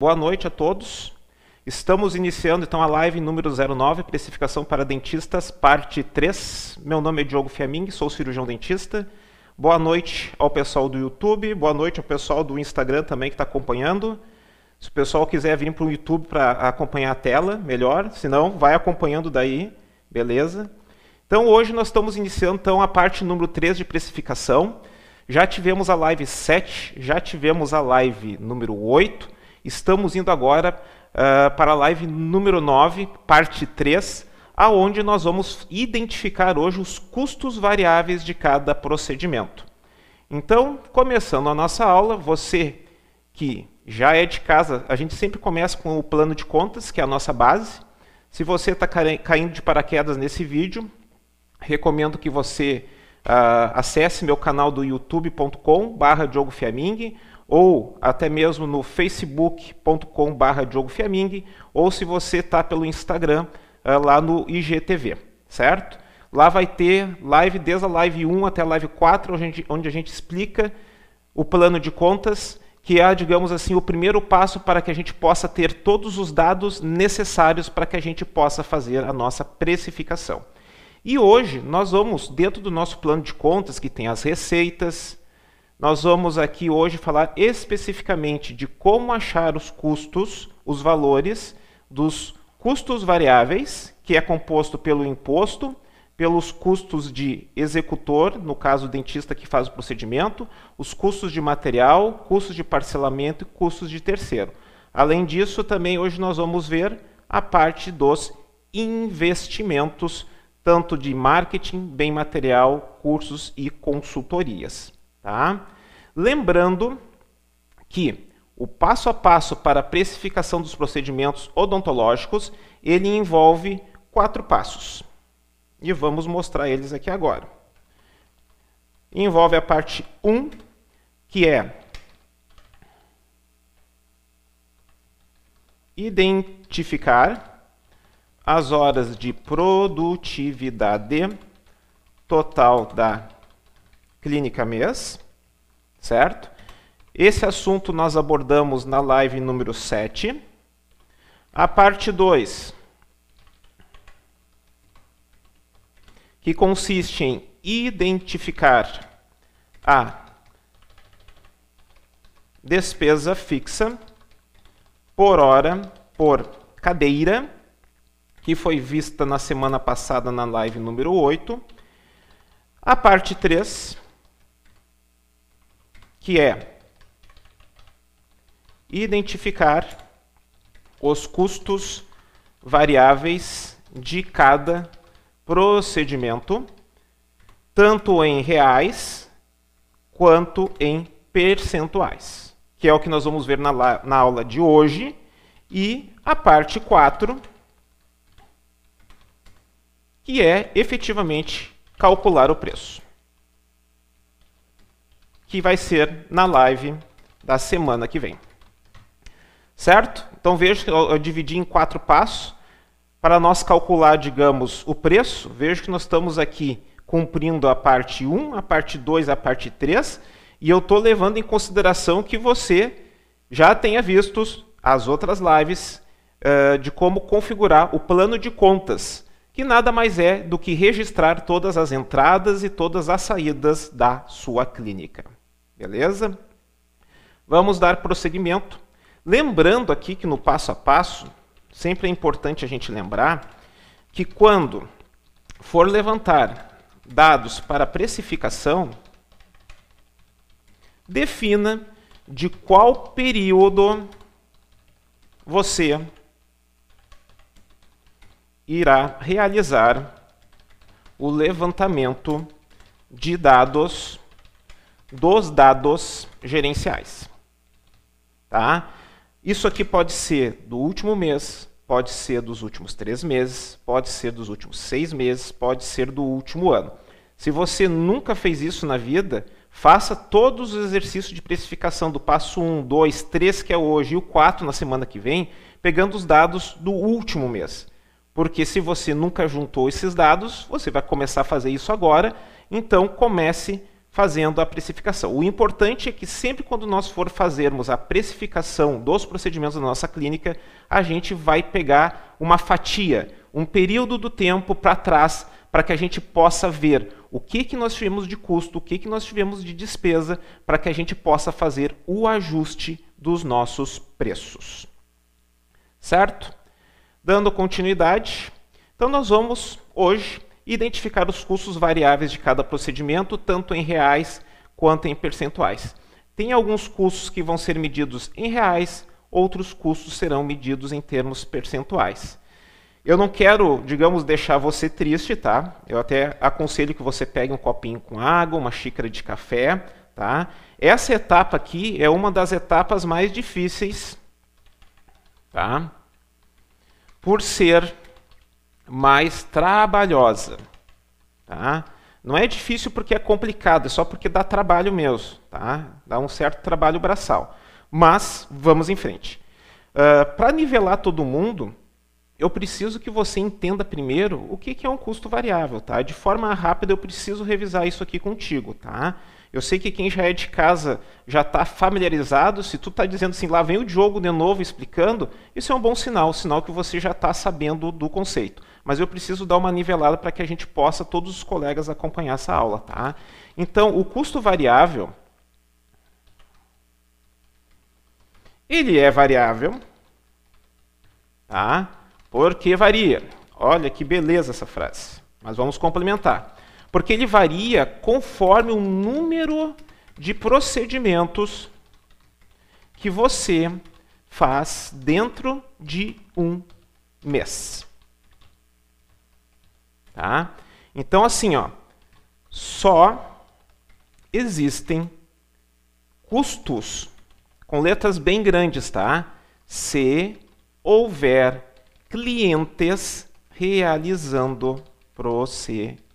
Boa noite a todos. Estamos iniciando então a live número 09, precificação para dentistas, parte 3. Meu nome é Diogo Fiaming, sou cirurgião dentista. Boa noite ao pessoal do YouTube, boa noite ao pessoal do Instagram também que está acompanhando. Se o pessoal quiser vir para o YouTube para acompanhar a tela, melhor. Se não, vai acompanhando daí, beleza? Então hoje nós estamos iniciando então a parte número 3 de precificação. Já tivemos a live 7, já tivemos a live número 8 Estamos indo agora uh, para a live número 9, parte 3, aonde nós vamos identificar hoje os custos variáveis de cada procedimento. Então, começando a nossa aula, você que já é de casa, a gente sempre começa com o plano de contas, que é a nossa base. Se você está caindo de paraquedas nesse vídeo, recomendo que você uh, acesse meu canal do youtube.com/barra Diogo Fiaming ou até mesmo no facebook.com.br Diogo Fiaming, ou se você está pelo Instagram, é, lá no IGTV, certo? Lá vai ter live desde a live 1 até a live 4, onde a gente, onde a gente explica o plano de contas, que é, digamos assim, o primeiro passo para que a gente possa ter todos os dados necessários para que a gente possa fazer a nossa precificação. E hoje nós vamos, dentro do nosso plano de contas, que tem as receitas, nós vamos aqui hoje falar especificamente de como achar os custos, os valores dos custos variáveis, que é composto pelo imposto, pelos custos de executor, no caso o dentista que faz o procedimento, os custos de material, custos de parcelamento e custos de terceiro. Além disso, também hoje nós vamos ver a parte dos investimentos, tanto de marketing, bem material, cursos e consultorias. Tá? Lembrando que o passo a passo para a precificação dos procedimentos odontológicos, ele envolve quatro passos. E vamos mostrar eles aqui agora. Envolve a parte 1, que é identificar as horas de produtividade total da clínica mês certo? Esse assunto nós abordamos na live número 7. A parte 2, que consiste em identificar a despesa fixa por hora por cadeira, que foi vista na semana passada na live número 8. A parte 3, que é identificar os custos variáveis de cada procedimento, tanto em reais quanto em percentuais, que é o que nós vamos ver na, na aula de hoje, e a parte 4, que é efetivamente calcular o preço que vai ser na live da semana que vem. Certo? Então veja que eu, eu dividi em quatro passos. Para nós calcular, digamos, o preço, veja que nós estamos aqui cumprindo a parte 1, a parte 2, a parte 3, e eu estou levando em consideração que você já tenha visto as outras lives uh, de como configurar o plano de contas, que nada mais é do que registrar todas as entradas e todas as saídas da sua clínica. Beleza? Vamos dar prosseguimento. Lembrando aqui que no passo a passo, sempre é importante a gente lembrar que quando for levantar dados para precificação, defina de qual período você irá realizar o levantamento de dados dos dados gerenciais. Tá? Isso aqui pode ser do último mês, pode ser dos últimos três meses, pode ser dos últimos seis meses, pode ser do último ano. Se você nunca fez isso na vida, faça todos os exercícios de precificação do passo 1, 2, 3, que é hoje, e o 4 na semana que vem, pegando os dados do último mês. Porque se você nunca juntou esses dados, você vai começar a fazer isso agora, então comece fazendo a precificação. O importante é que sempre quando nós for fazermos a precificação dos procedimentos da nossa clínica, a gente vai pegar uma fatia, um período do tempo para trás, para que a gente possa ver o que, que nós tivemos de custo, o que, que nós tivemos de despesa, para que a gente possa fazer o ajuste dos nossos preços. Certo? Dando continuidade, então nós vamos hoje identificar os custos variáveis de cada procedimento, tanto em reais quanto em percentuais. Tem alguns custos que vão ser medidos em reais, outros custos serão medidos em termos percentuais. Eu não quero, digamos, deixar você triste, tá? Eu até aconselho que você pegue um copinho com água, uma xícara de café, tá? Essa etapa aqui é uma das etapas mais difíceis, tá? Por ser mais trabalhosa, tá? Não é difícil porque é complicado, é só porque dá trabalho mesmo, tá? Dá um certo trabalho braçal. Mas vamos em frente. Uh, Para nivelar todo mundo, eu preciso que você entenda primeiro o que, que é um custo variável, tá? De forma rápida eu preciso revisar isso aqui contigo, tá? Eu sei que quem já é de casa já está familiarizado. Se tu está dizendo assim, lá vem o Diogo de novo explicando, isso é um bom sinal, sinal que você já está sabendo do conceito. Mas eu preciso dar uma nivelada para que a gente possa, todos os colegas, acompanhar essa aula. Tá? Então, o custo variável, ele é variável, tá? Porque varia. Olha que beleza essa frase. Mas vamos complementar. Porque ele varia conforme o número de procedimentos que você faz dentro de um mês. Tá? Então, assim, ó, só existem custos com letras bem grandes, tá? Se houver clientes realizando procedimentos.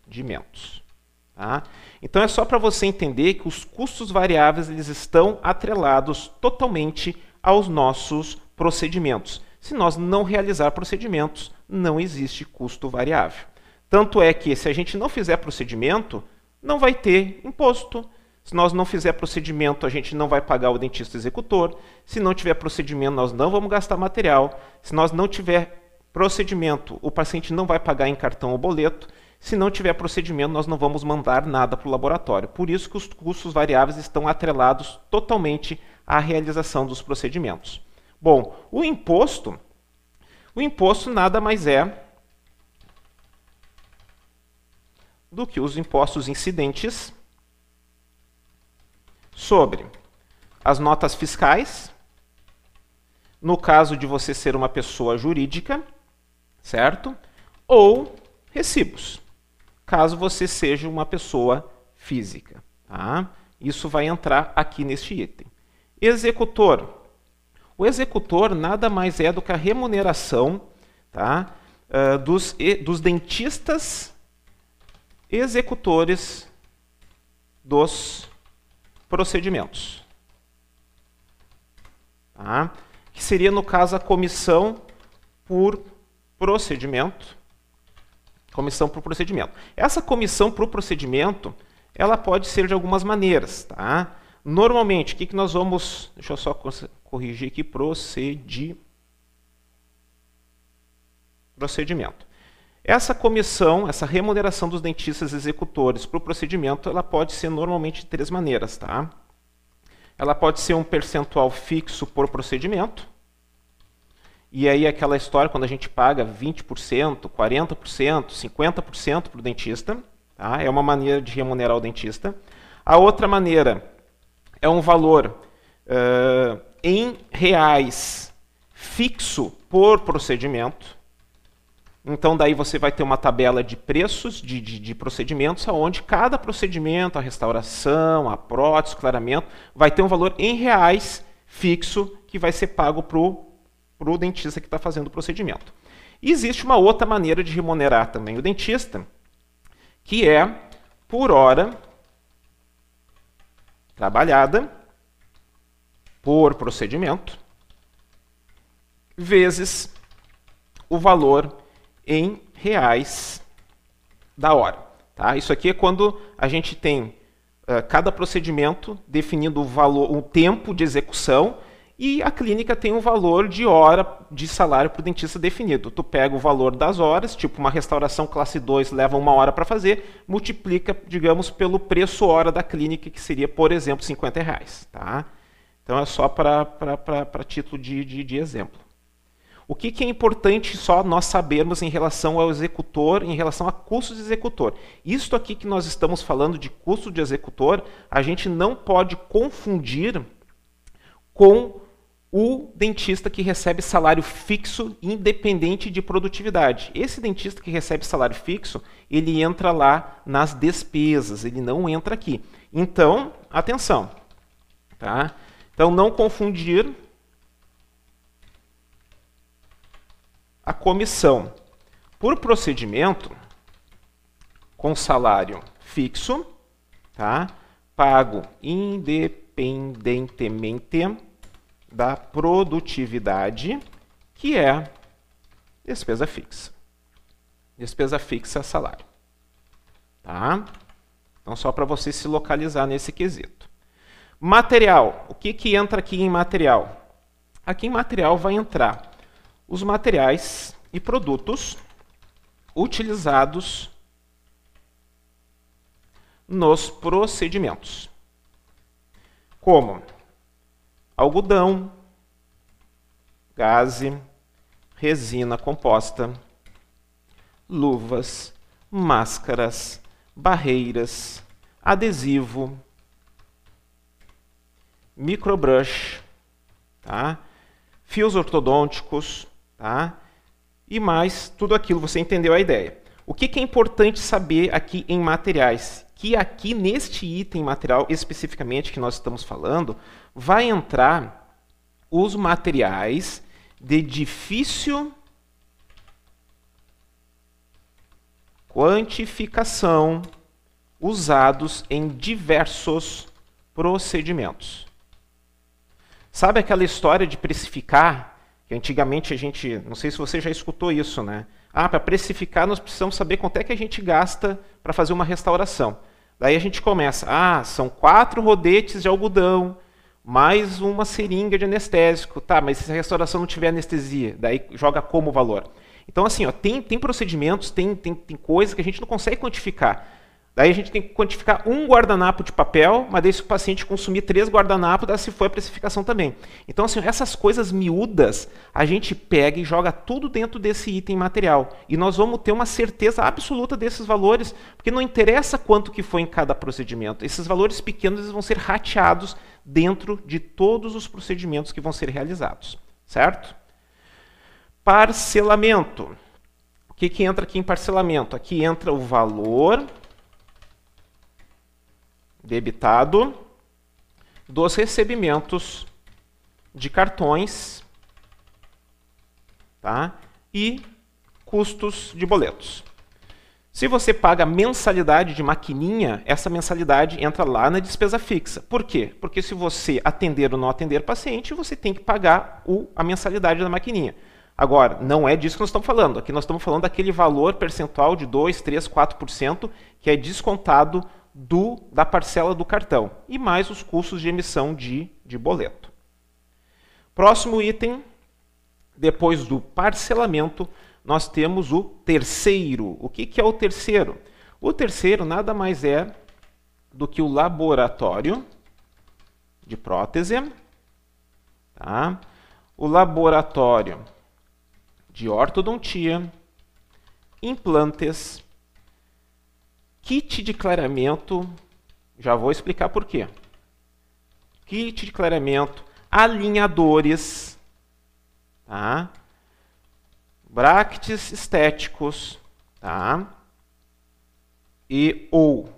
Tá? Então é só para você entender que os custos variáveis eles estão atrelados totalmente aos nossos procedimentos. Se nós não realizar procedimentos, não existe custo variável. Tanto é que se a gente não fizer procedimento, não vai ter imposto. Se nós não fizer procedimento, a gente não vai pagar o dentista executor. Se não tiver procedimento, nós não vamos gastar material. Se nós não tiver Procedimento: o paciente não vai pagar em cartão ou boleto. Se não tiver procedimento, nós não vamos mandar nada para o laboratório. Por isso que os custos variáveis estão atrelados totalmente à realização dos procedimentos. Bom, o imposto, o imposto nada mais é do que os impostos incidentes sobre as notas fiscais, no caso de você ser uma pessoa jurídica, certo? Ou recibos, caso você seja uma pessoa física. Tá? Isso vai entrar aqui neste item. Executor. O executor nada mais é do que a remuneração tá? Uh, dos, dos dentistas executores dos procedimentos. Tá? Que seria, no caso, a comissão por procedimento, comissão para o procedimento. Essa comissão para o procedimento, ela pode ser de algumas maneiras, tá? Normalmente, o que, que nós vamos... Deixa eu só corrigir aqui, procedi, procedimento. Essa comissão, essa remuneração dos dentistas executores para o procedimento, ela pode ser normalmente de três maneiras, tá? Ela pode ser um percentual fixo por procedimento, e aí aquela história quando a gente paga 20%, 40%, 50% para o dentista, tá? é uma maneira de remunerar o dentista. A outra maneira é um valor uh, em reais fixo por procedimento. Então daí você vai ter uma tabela de preços de, de, de procedimentos, onde cada procedimento, a restauração, a prótese, o clareamento, vai ter um valor em reais fixo que vai ser pago para o para o dentista que está fazendo o procedimento. E existe uma outra maneira de remunerar também o dentista, que é por hora trabalhada por procedimento vezes o valor em reais da hora. Tá? Isso aqui é quando a gente tem uh, cada procedimento definindo o valor, o tempo de execução e a clínica tem um valor de hora de salário para o dentista definido. Tu pega o valor das horas, tipo uma restauração classe 2 leva uma hora para fazer, multiplica, digamos, pelo preço hora da clínica, que seria, por exemplo, 50 reais. Tá? Então é só para título de, de, de exemplo. O que, que, é importante só nós sabermos em relação ao executor, em relação a custo de executor? Isto aqui que nós estamos falando de custo de executor, a gente não pode confundir com o dentista que recebe salário fixo independente de produtividade. Esse dentista que recebe salário fixo, ele entra lá nas despesas, ele não entra aqui. Então, atenção, tá? Então não confundir a comissão por procedimento com salário fixo, tá? Pago independentemente da produtividade, que é despesa fixa. Despesa fixa é salário. Tá? Então, só para você se localizar nesse quesito. Material. O que, que entra aqui em material? Aqui em material vai entrar os materiais e produtos utilizados nos procedimentos. Como algodão, gaze, resina composta, luvas, máscaras, barreiras, adesivo, microbrush, tá? fios ortodônticos, tá? e mais tudo aquilo, você entendeu a ideia. O que, que é importante saber aqui em materiais? Que aqui neste item material especificamente que nós estamos falando, vai entrar os materiais de difícil quantificação usados em diversos procedimentos. Sabe aquela história de precificar? Que antigamente a gente, não sei se você já escutou isso, né? Ah, para precificar nós precisamos saber quanto é que a gente gasta para fazer uma restauração. Daí a gente começa, ah, são quatro rodetes de algodão, mais uma seringa de anestésico. Tá, mas se a restauração não tiver anestesia, daí joga como valor? Então, assim, ó, tem, tem procedimentos, tem, tem, tem coisas que a gente não consegue quantificar. Daí a gente tem que quantificar um guardanapo de papel, mas daí se o paciente consumir três guardanapos, daí se for a precificação também. Então, assim, essas coisas miúdas, a gente pega e joga tudo dentro desse item material. E nós vamos ter uma certeza absoluta desses valores, porque não interessa quanto que foi em cada procedimento. Esses valores pequenos eles vão ser rateados dentro de todos os procedimentos que vão ser realizados. Certo? Parcelamento. O que, que entra aqui em parcelamento? Aqui entra o valor debitado dos recebimentos de cartões tá? e custos de boletos. Se você paga mensalidade de maquininha, essa mensalidade entra lá na despesa fixa. Por quê? Porque se você atender ou não atender paciente, você tem que pagar o, a mensalidade da maquininha. Agora, não é disso que nós estamos falando. Aqui nós estamos falando daquele valor percentual de 2, 3, 4% que é descontado do, da parcela do cartão e mais os custos de emissão de, de boleto. Próximo item, depois do parcelamento, nós temos o terceiro. O que, que é o terceiro? O terceiro nada mais é do que o laboratório de prótese, tá? o laboratório de ortodontia, implantes, Kit de clareamento, já vou explicar por quê. Kit de clareamento, alinhadores, tá? bractes estéticos, tá? E ou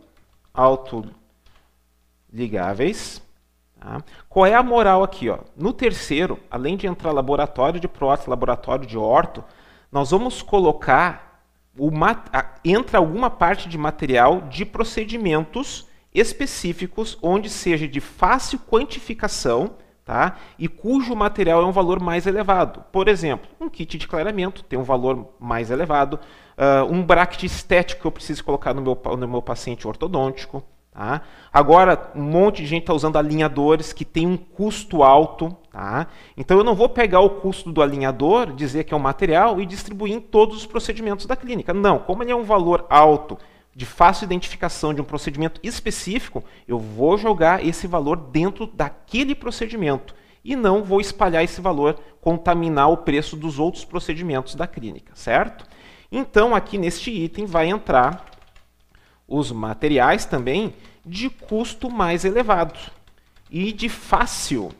autoligáveis. Tá? Qual é a moral aqui? Ó? No terceiro, além de entrar laboratório de prótese, laboratório de orto, nós vamos colocar entra alguma parte de material de procedimentos específicos onde seja de fácil quantificação tá? e cujo material é um valor mais elevado. Por exemplo, um kit de clareamento tem um valor mais elevado, uh, um bracket estético que eu preciso colocar no meu, no meu paciente ortodôntico, Tá? Agora, um monte de gente está usando alinhadores que tem um custo alto. Tá? Então, eu não vou pegar o custo do alinhador, dizer que é um material e distribuir em todos os procedimentos da clínica. Não, como ele é um valor alto, de fácil identificação de um procedimento específico, eu vou jogar esse valor dentro daquele procedimento e não vou espalhar esse valor, contaminar o preço dos outros procedimentos da clínica, certo? Então, aqui neste item vai entrar os materiais também de custo mais elevado e de fácil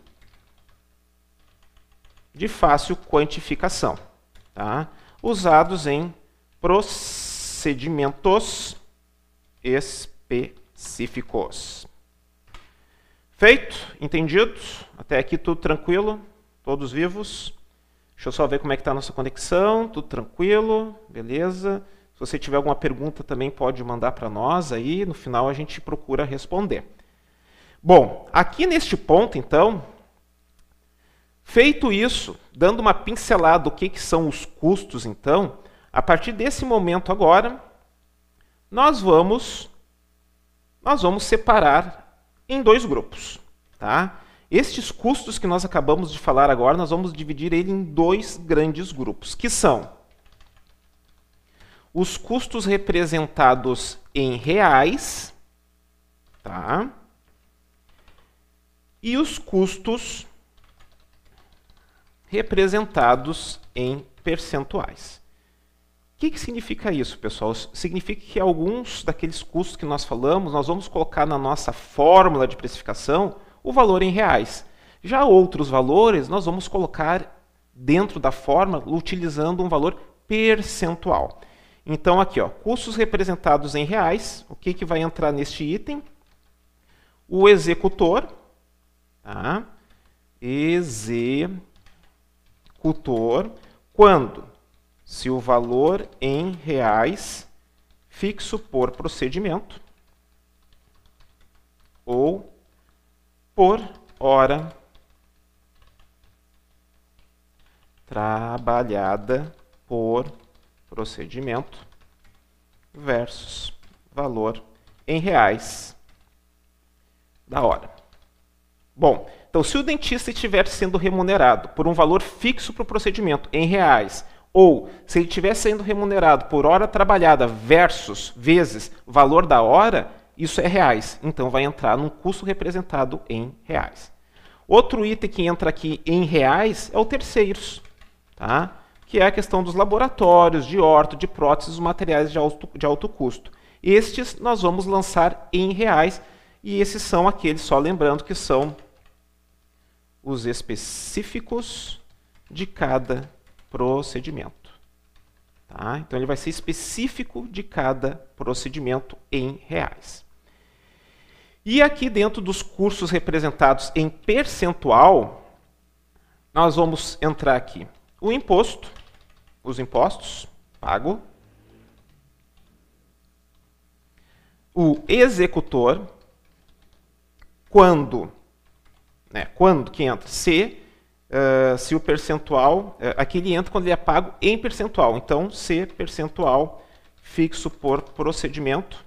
de fácil quantificação, tá? usados em procedimentos específicos. Feito? Entendido? Até aqui tudo tranquilo? Todos vivos? Deixa eu só ver como é que está a nossa conexão. Tudo tranquilo? Beleza? Se você tiver alguma pergunta também pode mandar para nós aí, no final a gente procura responder. Bom, aqui neste ponto, então, feito isso, dando uma pincelada do que, que são os custos, então, a partir desse momento agora, nós vamos nós vamos separar em dois grupos, tá? Estes custos que nós acabamos de falar agora, nós vamos dividir ele em dois grandes grupos, que são os custos representados em reais, tá? E os custos representados em percentuais. O que, que significa isso, pessoal? Significa que alguns daqueles custos que nós falamos, nós vamos colocar na nossa fórmula de precificação o valor em reais. Já outros valores, nós vamos colocar dentro da fórmula utilizando um valor percentual. Então, aqui, ó, custos representados em reais, o que, que vai entrar neste item? O executor, tá? executor, quando? Se o valor em reais fixo por procedimento ou por hora trabalhada por procedimento versus valor em reais da hora. Bom, então se o dentista estiver sendo remunerado por um valor fixo para o procedimento em reais, ou se ele estiver sendo remunerado por hora trabalhada versus vezes valor da hora, isso é reais. Então vai entrar num custo representado em reais. Outro item que entra aqui em reais é o terceiros. Tá? que é a questão dos laboratórios, de orto, de próteses, materiais de alto, de alto custo. Estes nós vamos lançar em reais, e esses são aqueles, só lembrando que são os específicos de cada procedimento. Tá? Então ele vai ser específico de cada procedimento em reais. E aqui dentro dos cursos representados em percentual, nós vamos entrar aqui o imposto, os impostos, pago. O executor, quando, né, quando que entra? Se, uh, se o percentual, uh, aqui ele entra quando ele é pago em percentual. Então, se percentual fixo por procedimento.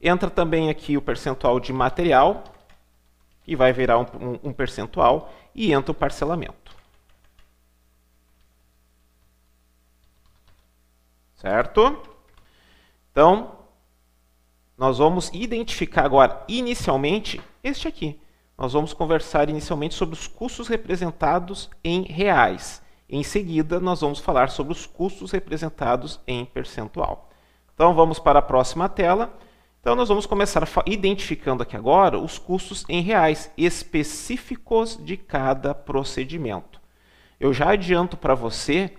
Entra também aqui o percentual de material, que vai virar um, um, um percentual, e entra o parcelamento. Certo? Então, nós vamos identificar agora, inicialmente, este aqui. Nós vamos conversar inicialmente sobre os custos representados em reais. Em seguida, nós vamos falar sobre os custos representados em percentual. Então, vamos para a próxima tela. Então, nós vamos começar identificando aqui agora os custos em reais específicos de cada procedimento. Eu já adianto para você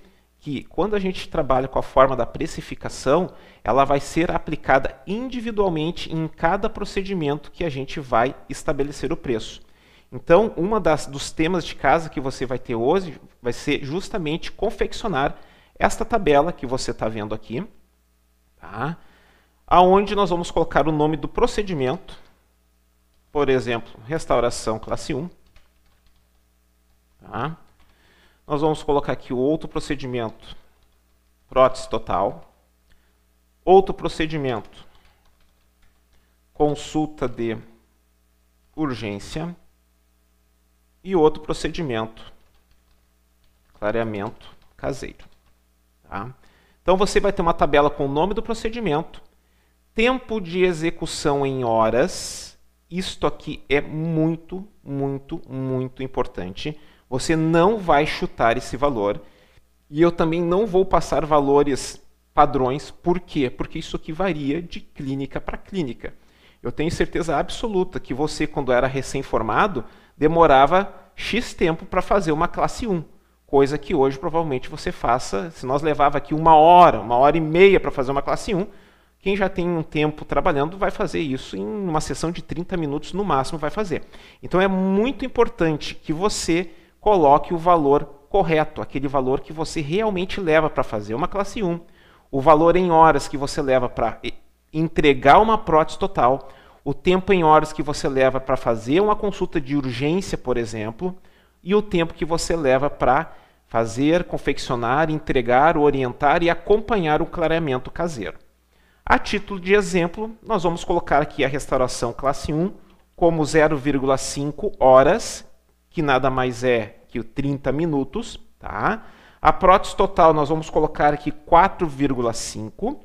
que quando a gente trabalha com a forma da precificação, ela vai ser aplicada individualmente em cada procedimento que a gente vai estabelecer o preço. Então, uma das dos temas de casa que você vai ter hoje vai ser justamente confeccionar esta tabela que você está vendo aqui, tá? aonde nós vamos colocar o nome do procedimento, por exemplo, restauração classe 1, tá? Nós vamos colocar aqui outro procedimento, prótese total. Outro procedimento, consulta de urgência e outro procedimento, clareamento caseiro. Tá? Então você vai ter uma tabela com o nome do procedimento, tempo de execução em horas. Isto aqui é muito, muito, muito importante. Você não vai chutar esse valor. E eu também não vou passar valores padrões. Por quê? Porque isso aqui varia de clínica para clínica. Eu tenho certeza absoluta que você, quando era recém-formado, demorava X tempo para fazer uma classe 1. Coisa que hoje provavelmente você faça, se nós levava aqui uma hora, uma hora e meia para fazer uma classe 1, quem já tem um tempo trabalhando vai fazer isso em uma sessão de 30 minutos no máximo vai fazer. Então é muito importante que você coloque o valor correto, aquele valor que você realmente leva para fazer uma classe 1, o valor em horas que você leva para entregar uma prótese total, o tempo em horas que você leva para fazer uma consulta de urgência, por exemplo, e o tempo que você leva para fazer, confeccionar, entregar, orientar e acompanhar o clareamento caseiro. A título de exemplo, nós vamos colocar aqui a restauração classe 1 como 0,5 horas, que nada mais é que 30 minutos, tá? A prótese total nós vamos colocar aqui 4,5.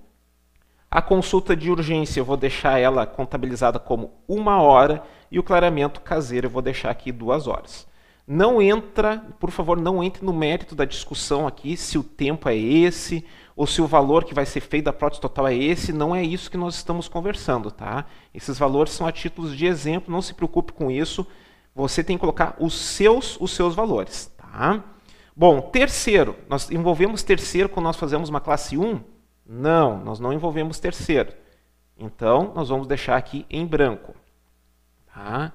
A consulta de urgência eu vou deixar ela contabilizada como uma hora e o clareamento caseiro eu vou deixar aqui duas horas. Não entra, por favor, não entre no mérito da discussão aqui se o tempo é esse ou se o valor que vai ser feito da prótese total é esse. Não é isso que nós estamos conversando, tá? Esses valores são a títulos de exemplo, não se preocupe com isso. Você tem que colocar os seus, os seus valores, tá? Bom, terceiro, nós envolvemos terceiro quando nós fazemos uma classe 1? Não, nós não envolvemos terceiro. Então, nós vamos deixar aqui em branco. Tá?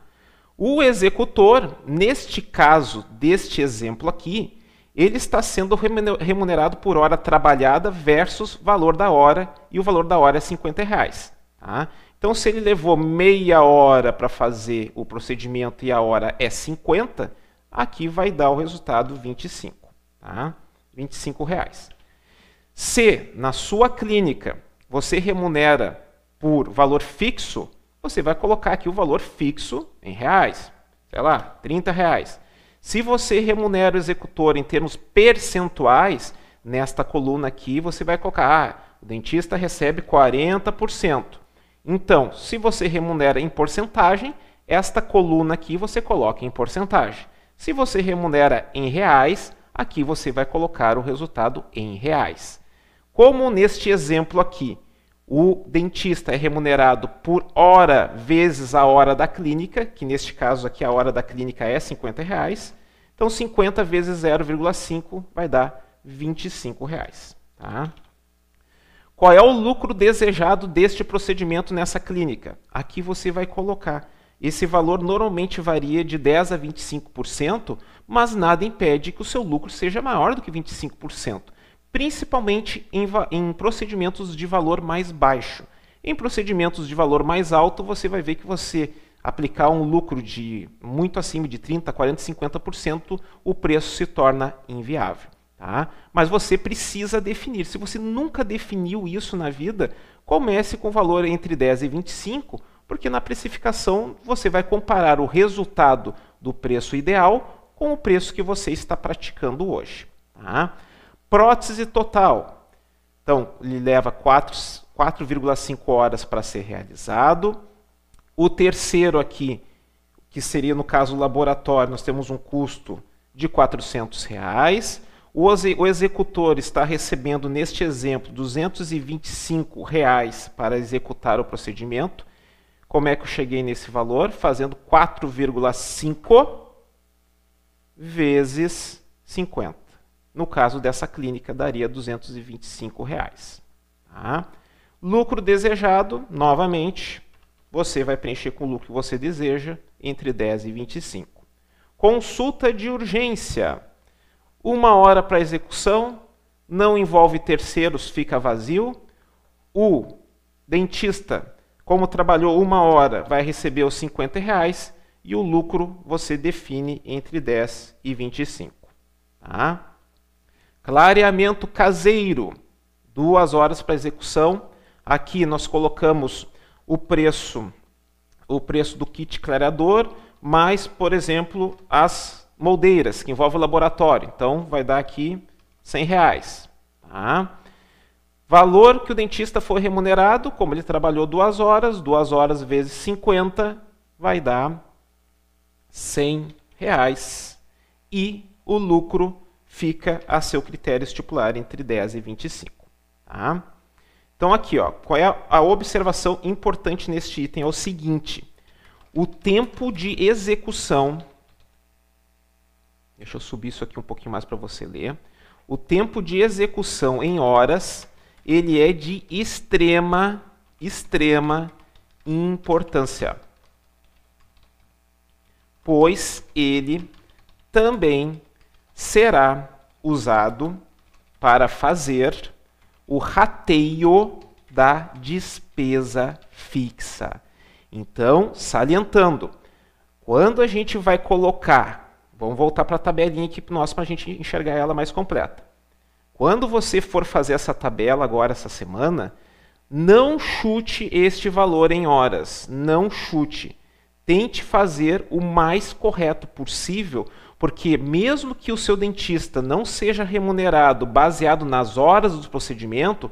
O executor, neste caso deste exemplo aqui, ele está sendo remunerado por hora trabalhada versus valor da hora, e o valor da hora é 50 reais. Tá? Então, se ele levou meia hora para fazer o procedimento e a hora é 50, aqui vai dar o resultado 25. Tá? 25 reais. Se na sua clínica você remunera por valor fixo, você vai colocar aqui o valor fixo em reais. Sei lá, 30 reais. Se você remunera o executor em termos percentuais, nesta coluna aqui você vai colocar, ah, o dentista recebe 40%. Então, se você remunera em porcentagem, esta coluna aqui você coloca em porcentagem. Se você remunera em reais, aqui você vai colocar o resultado em reais. Como neste exemplo aqui, o dentista é remunerado por hora vezes a hora da clínica, que neste caso aqui a hora da clínica é 50 reais. Então 50 vezes 0,5 vai dar 25 reais. Tá? Qual é o lucro desejado deste procedimento nessa clínica? Aqui você vai colocar. Esse valor normalmente varia de 10 a 25%, mas nada impede que o seu lucro seja maior do que 25% principalmente em, em procedimentos de valor mais baixo. Em procedimentos de valor mais alto, você vai ver que você aplicar um lucro de muito acima de 30, 40, 50%, o preço se torna inviável. Tá? Mas você precisa definir. Se você nunca definiu isso na vida, comece com valor entre 10 e 25, porque na precificação você vai comparar o resultado do preço ideal com o preço que você está praticando hoje. Tá? Prótese total. Então, ele leva 4,5 horas para ser realizado. O terceiro aqui, que seria no caso laboratório, nós temos um custo de 400 reais. O executor está recebendo, neste exemplo, 225 reais para executar o procedimento. Como é que eu cheguei nesse valor? Fazendo 4,5 vezes 50. No caso dessa clínica, daria 225 reais, tá? Lucro desejado, novamente, você vai preencher com o lucro que você deseja, entre 10 e 25. Consulta de urgência. Uma hora para execução, não envolve terceiros, fica vazio. O dentista, como trabalhou uma hora, vai receber os 50 reais e o lucro você define entre 10 e 25. Tá? Clareamento caseiro, duas horas para execução. Aqui nós colocamos o preço o preço do kit clareador, mais, por exemplo, as moldeiras, que envolve o laboratório. Então, vai dar aqui 100 reais. Tá? Valor que o dentista foi remunerado, como ele trabalhou duas horas, duas horas vezes 50, vai dar 100 reais. E o lucro fica a seu critério estipular entre 10 e 25. Tá? Então aqui, ó, qual é a observação importante neste item? É o seguinte, o tempo de execução, deixa eu subir isso aqui um pouquinho mais para você ler, o tempo de execução em horas, ele é de extrema, extrema importância, pois ele também será usado para fazer o rateio da despesa fixa. Então, salientando, quando a gente vai colocar, vamos voltar para a tabelinha aqui para a gente enxergar ela mais completa. Quando você for fazer essa tabela agora essa semana, não chute este valor em horas, não chute. Tente fazer o mais correto possível, porque mesmo que o seu dentista não seja remunerado baseado nas horas do procedimento,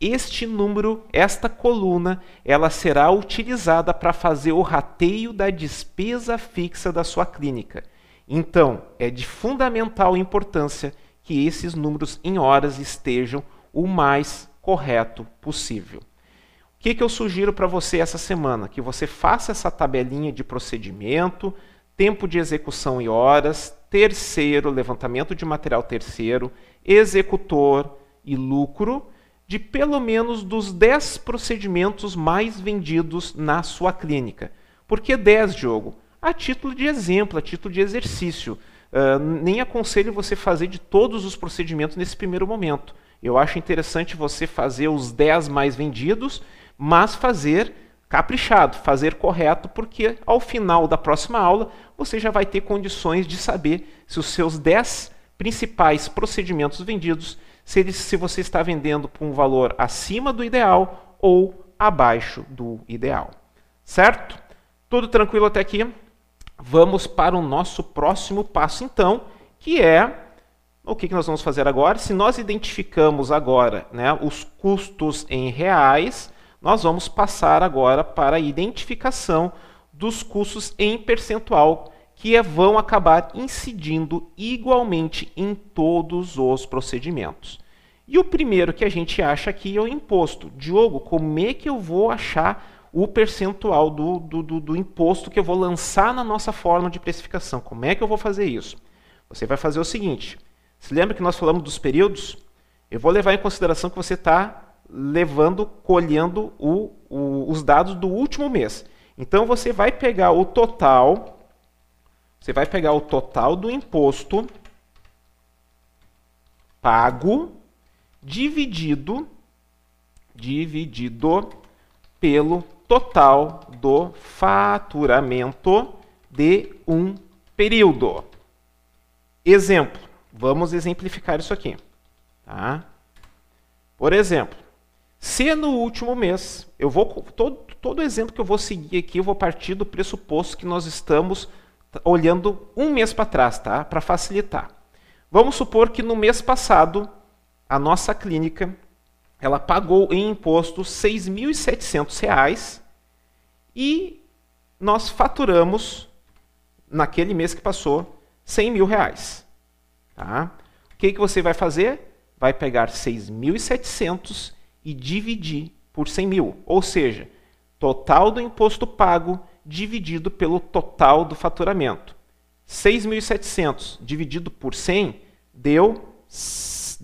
este número, esta coluna, ela será utilizada para fazer o rateio da despesa fixa da sua clínica. Então, é de fundamental importância que esses números em horas estejam o mais correto possível. O que, que eu sugiro para você essa semana? Que você faça essa tabelinha de procedimento, tempo de execução e horas, terceiro, levantamento de material terceiro, executor e lucro, de pelo menos dos 10 procedimentos mais vendidos na sua clínica. Por que 10, Diogo? A título de exemplo, a título de exercício. Uh, nem aconselho você fazer de todos os procedimentos nesse primeiro momento. Eu acho interessante você fazer os 10 mais vendidos, mas fazer caprichado, fazer correto, porque ao final da próxima aula você já vai ter condições de saber se os seus 10 principais procedimentos vendidos, se, eles, se você está vendendo por um valor acima do ideal ou abaixo do ideal. Certo? Tudo tranquilo até aqui? Vamos para o nosso próximo passo, então, que é o que, nós vamos fazer agora? Se nós identificamos agora né, os custos em reais, nós vamos passar agora para a identificação dos custos em percentual que vão acabar incidindo igualmente em todos os procedimentos. E o primeiro que a gente acha aqui é o imposto. Diogo, como é que eu vou achar o percentual do, do, do, do imposto que eu vou lançar na nossa forma de precificação? Como é que eu vou fazer isso? Você vai fazer o seguinte: se lembra que nós falamos dos períodos? Eu vou levar em consideração que você está levando, colhendo o, o, os dados do último mês. Então você vai pegar o total, você vai pegar o total do imposto pago dividido dividido pelo total do faturamento de um período. Exemplo, vamos exemplificar isso aqui. Tá? Por exemplo, se no último mês, eu vou todo, todo exemplo que eu vou seguir aqui, eu vou partir do pressuposto que nós estamos olhando um mês para trás, tá? Para facilitar. Vamos supor que no mês passado a nossa clínica ela pagou em imposto R$ 6.700 e nós faturamos naquele mês que passou 100 mil reais. Tá? O que, que você vai fazer? Vai pegar 6.700 e dividir por 100 mil. Ou seja, total do imposto pago dividido pelo total do faturamento. 6.700 dividido por 100 deu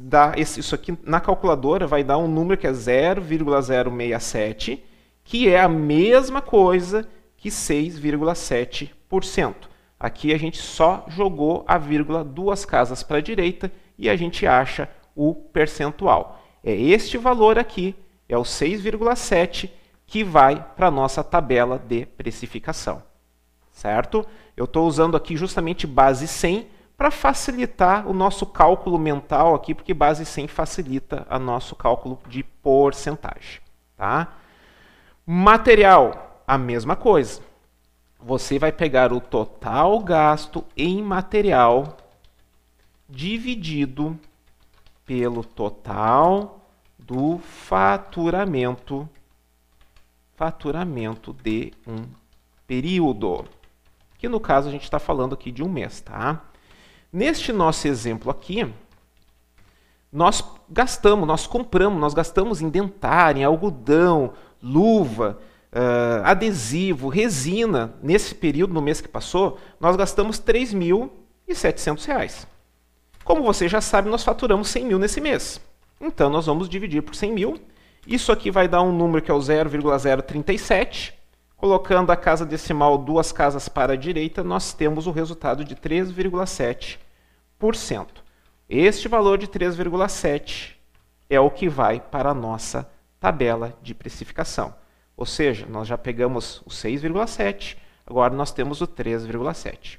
dá isso aqui na calculadora vai dar um número que é 0,067, que é a mesma coisa que 6,7%. Aqui a gente só jogou a vírgula duas casas para a direita e a gente acha o percentual. É este valor aqui, é o 6,7, que vai para a nossa tabela de precificação. Certo? Eu estou usando aqui justamente base 100 para facilitar o nosso cálculo mental aqui, porque base 100 facilita o nosso cálculo de porcentagem. Tá? Material, a mesma coisa. você vai pegar o total gasto em material dividido pelo total do faturamento faturamento de um período. Que no caso a gente está falando aqui de um mês, tá? Neste nosso exemplo aqui, nós gastamos, nós compramos, nós gastamos em dentário, em algodão, luva, uh, adesivo, resina. Nesse período, no mês que passou, nós gastamos R$ 3.700. Como você já sabe, nós faturamos 100 mil nesse mês. Então, nós vamos dividir por 100 mil. Isso aqui vai dar um número que é o 0,037. Colocando a casa decimal duas casas para a direita, nós temos o resultado de 3,7%. Este valor de 3,7 é o que vai para a nossa tabela de precificação. Ou seja, nós já pegamos o 6,7, agora nós temos o 3,7.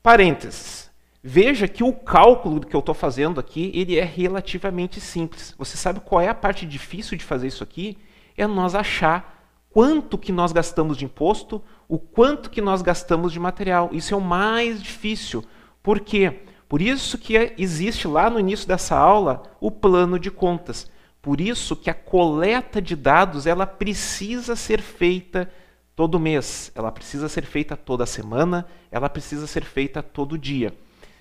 Parênteses. Veja que o cálculo que eu estou fazendo aqui, ele é relativamente simples. Você sabe qual é a parte difícil de fazer isso aqui? É nós achar quanto que nós gastamos de imposto, o quanto que nós gastamos de material. Isso é o mais difícil. Por quê? Por isso que existe lá no início dessa aula o plano de contas. Por isso que a coleta de dados ela precisa ser feita todo mês, ela precisa ser feita toda semana, ela precisa ser feita todo dia.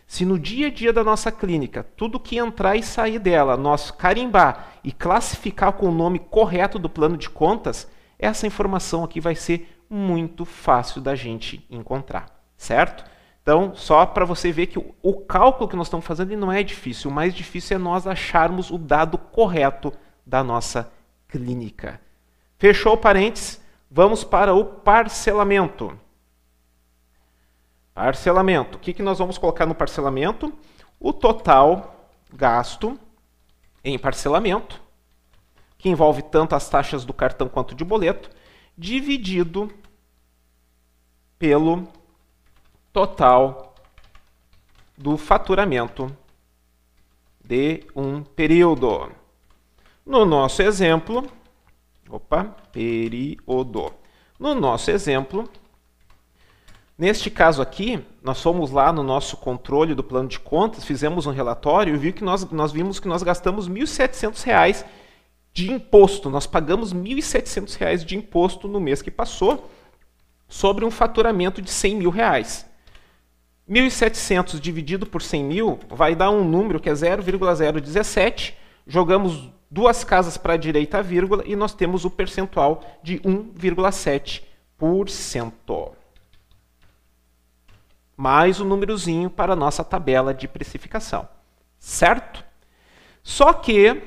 Se no dia a dia da nossa clínica, tudo que entrar e sair dela, nós carimbar e classificar com o nome correto do plano de contas, essa informação aqui vai ser muito fácil da gente encontrar, certo? Então, só para você ver que o, cálculo que nós estamos fazendo não é difícil. O mais difícil é nós acharmos o dado correto da nossa clínica. Fechou o parênteses? Vamos para o parcelamento. Parcelamento. O que, que nós vamos colocar no parcelamento? O total gasto em parcelamento, que envolve tanto as taxas do cartão quanto de boleto, dividido pelo total do faturamento de um período. No nosso exemplo, opa, período. No nosso exemplo, neste caso aqui, nós fomos lá no nosso controle do plano de contas, fizemos um relatório e viu que nós, nós vimos que nós gastamos R$ 1.700 de imposto. Nós pagamos R$ 1.700 de imposto no mês que passou sobre um faturamento de 100 mil reais. 1.700 dividido por 100 mil vai dar um número que é 0,017. Jogamos duas casas para a direita a vírgula e nós temos o percentual de 1,7%. Mais um númerozinho para a nossa tabela de precificação. Certo? Só que,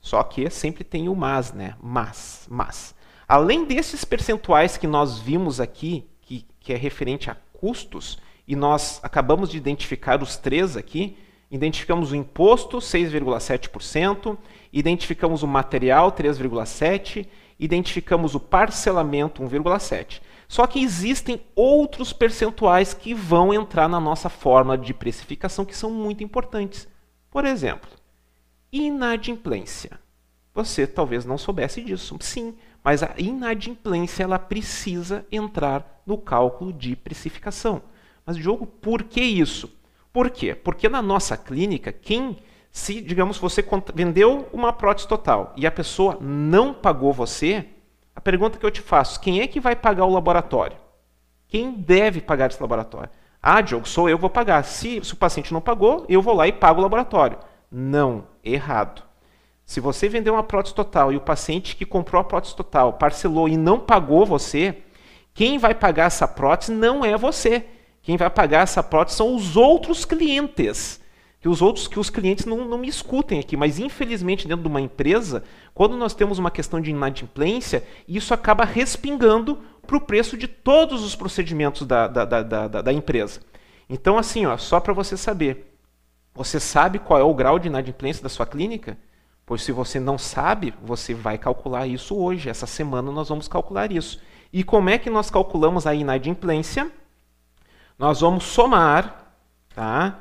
só que sempre tem o mas, né? Mas, mas. Além desses percentuais que nós vimos aqui, que, que é referente a custos, e nós acabamos de identificar os três aqui. Identificamos o imposto, 6,7%, identificamos o material, 3,7%, identificamos o parcelamento, 1,7%. Só que existem outros percentuais que vão entrar na nossa forma de precificação que são muito importantes. Por exemplo, inadimplência. Você talvez não soubesse disso, sim, mas a inadimplência ela precisa entrar no cálculo de precificação. Mas, Diogo, por que isso? Por quê? Porque na nossa clínica, quem, se, digamos, você vendeu uma prótese total e a pessoa não pagou você, a pergunta que eu te faço, quem é que vai pagar o laboratório? Quem deve pagar esse laboratório? Ah, Diogo, sou eu, vou pagar. Se, se o paciente não pagou, eu vou lá e pago o laboratório. Não, errado. Se você vendeu uma prótese total e o paciente que comprou a prótese total parcelou e não pagou você, quem vai pagar essa prótese não é você. Quem vai pagar essa prótese são os outros clientes. Que os outros que os clientes não, não me escutem aqui, mas infelizmente dentro de uma empresa, quando nós temos uma questão de inadimplência, isso acaba respingando para o preço de todos os procedimentos da, da, da, da, da empresa. Então, assim, ó, só para você saber, você sabe qual é o grau de inadimplência da sua clínica? Pois se você não sabe, você vai calcular isso hoje. Essa semana nós vamos calcular isso. E como é que nós calculamos a inadimplência? nós vamos somar tá?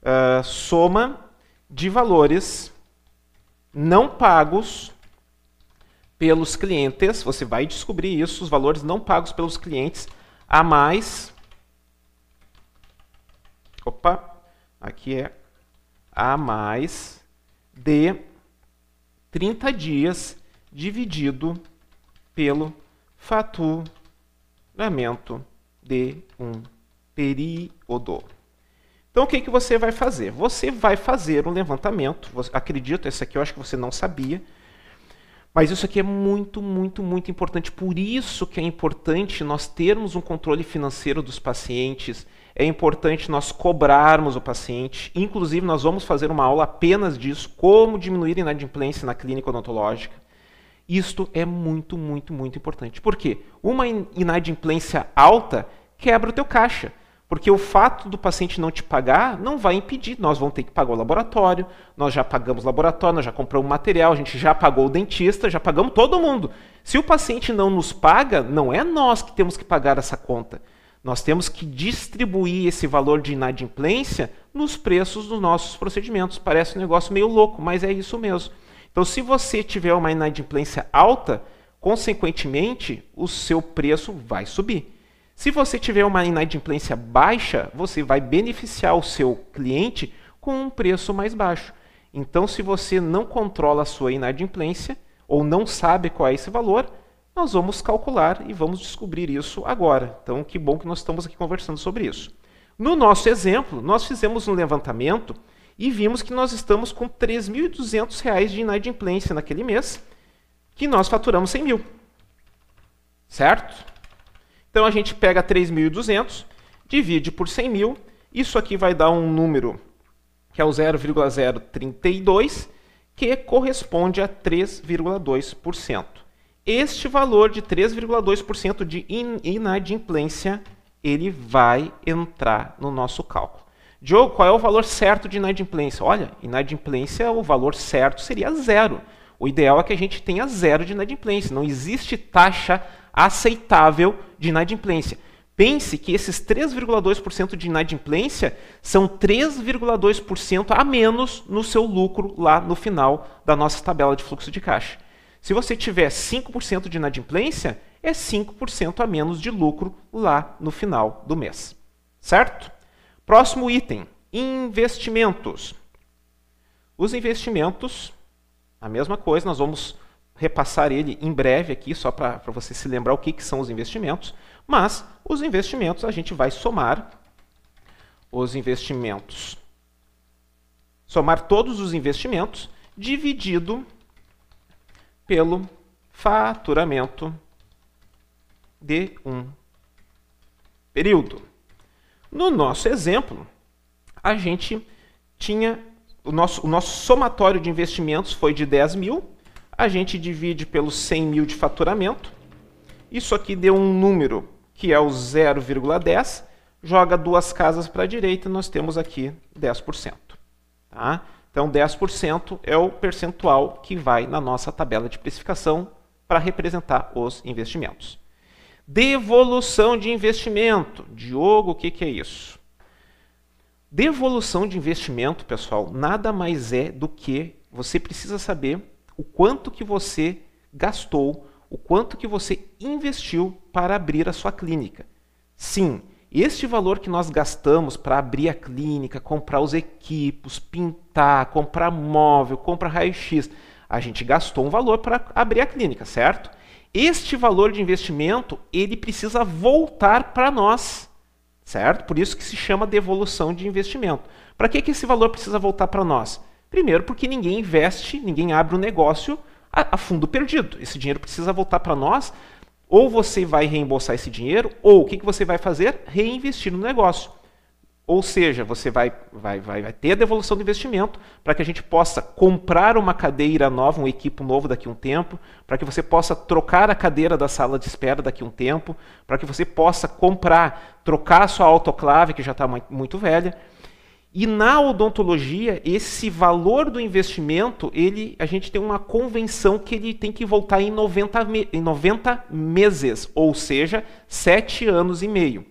Uh, soma de valores não pagos pelos clientes. Você vai descobrir isso, os valores não pagos pelos clientes a mais. Opa, aqui é a mais de 30 dias dividido pelo faturamento de um período. Então, o que, que você vai fazer? Você vai fazer um levantamento. Acredito, esse aqui eu acho que você não sabia. Mas isso aqui é muito, muito, muito importante. Por isso que é importante nós termos um controle financeiro dos pacientes. É importante nós cobrarmos o paciente. Inclusive, nós vamos fazer uma aula apenas disso, como diminuir a inadimplência na clínica odontológica. Isto é muito, muito, muito importante. Por quê? Uma inadimplência alta quebra o teu caixa. Porque o fato do paciente não te pagar não vai impedir. Nós vamos ter que pagar o laboratório, nós já pagamos o laboratório, nós já compramos material, a gente já pagou o dentista, já pagamos todo mundo. Se o paciente não nos paga, não é nós que temos que pagar essa conta. Nós temos que distribuir esse valor de inadimplência nos preços dos nossos procedimentos. Parece um negócio meio louco, mas é isso mesmo. Então, se você tiver uma inadimplência alta, consequentemente, o seu preço vai subir. Se você tiver uma inadimplência baixa, você vai beneficiar o seu cliente com um preço mais baixo. Então, se você não controla a sua inadimplência ou não sabe qual é esse valor, nós vamos calcular e vamos descobrir isso agora. Então, que bom que nós estamos aqui conversando sobre isso. No nosso exemplo, nós fizemos um levantamento e vimos que nós estamos com R$ 3.200 de inadimplência naquele mês, que nós faturamos 100 mil. Certo? Então a gente pega 3.200, divide por 100 mil, isso aqui vai dar um número que é o 0,032, que corresponde a 3,2%. Este valor de 3,2% de inadimplência, ele vai entrar no nosso cálculo. Diogo, qual é o valor certo de inadimplência? Olha, inadimplência, o valor certo seria zero. O ideal é que a gente tenha zero de inadimplência. Não existe taxa aceitável de inadimplência. Pense que esses 3,2% de inadimplência são 3,2% a menos no seu lucro lá no final da nossa tabela de fluxo de caixa. Se você tiver 5% de inadimplência, é 5% a menos de lucro lá no final do mês. Certo? Próximo item: investimentos. Os investimentos, a mesma coisa, nós vamos repassar ele em breve aqui, só para você se lembrar o que, que são os investimentos. Mas os investimentos a gente vai somar os investimentos. Somar todos os investimentos dividido pelo faturamento de um período. No nosso exemplo, a gente tinha o nosso, o nosso somatório de investimentos foi de 10 mil a gente divide pelos 100 mil de faturamento. Isso aqui deu um número que é o 0,10. Joga duas casas para a direita, nós temos aqui 10%. Tá? Então, 10% é o percentual que vai na nossa tabela de precificação para representar os investimentos. Devolução de investimento. Diogo, o que, que é isso? Devolução de investimento, pessoal, nada mais é do que você precisa saber o quanto que você gastou, o quanto que você investiu para abrir a sua clínica. Sim, este valor que nós gastamos para abrir a clínica, comprar os equipos, pintar, comprar móvel, comprar raio-x, a gente gastou um valor para abrir a clínica, certo? Este valor de investimento, ele precisa voltar para nós, certo? Por isso que se chama devolução de investimento. Para que, que esse valor precisa voltar para nós? Primeiro, porque ninguém investe, ninguém abre um negócio a, a fundo perdido. Esse dinheiro precisa voltar para nós. Ou você vai reembolsar esse dinheiro, ou o que, que você vai fazer? Reinvestir no negócio. Ou seja, você vai, vai, vai, vai ter a devolução do investimento para que a gente possa comprar uma cadeira nova, um equipo novo daqui a um tempo, para que você possa trocar a cadeira da sala de espera daqui a um tempo, para que você possa comprar, trocar a sua autoclave, que já está muito velha, e na odontologia, esse valor do investimento, ele, a gente tem uma convenção que ele tem que voltar em 90, em 90 meses, ou seja, 7 anos e meio.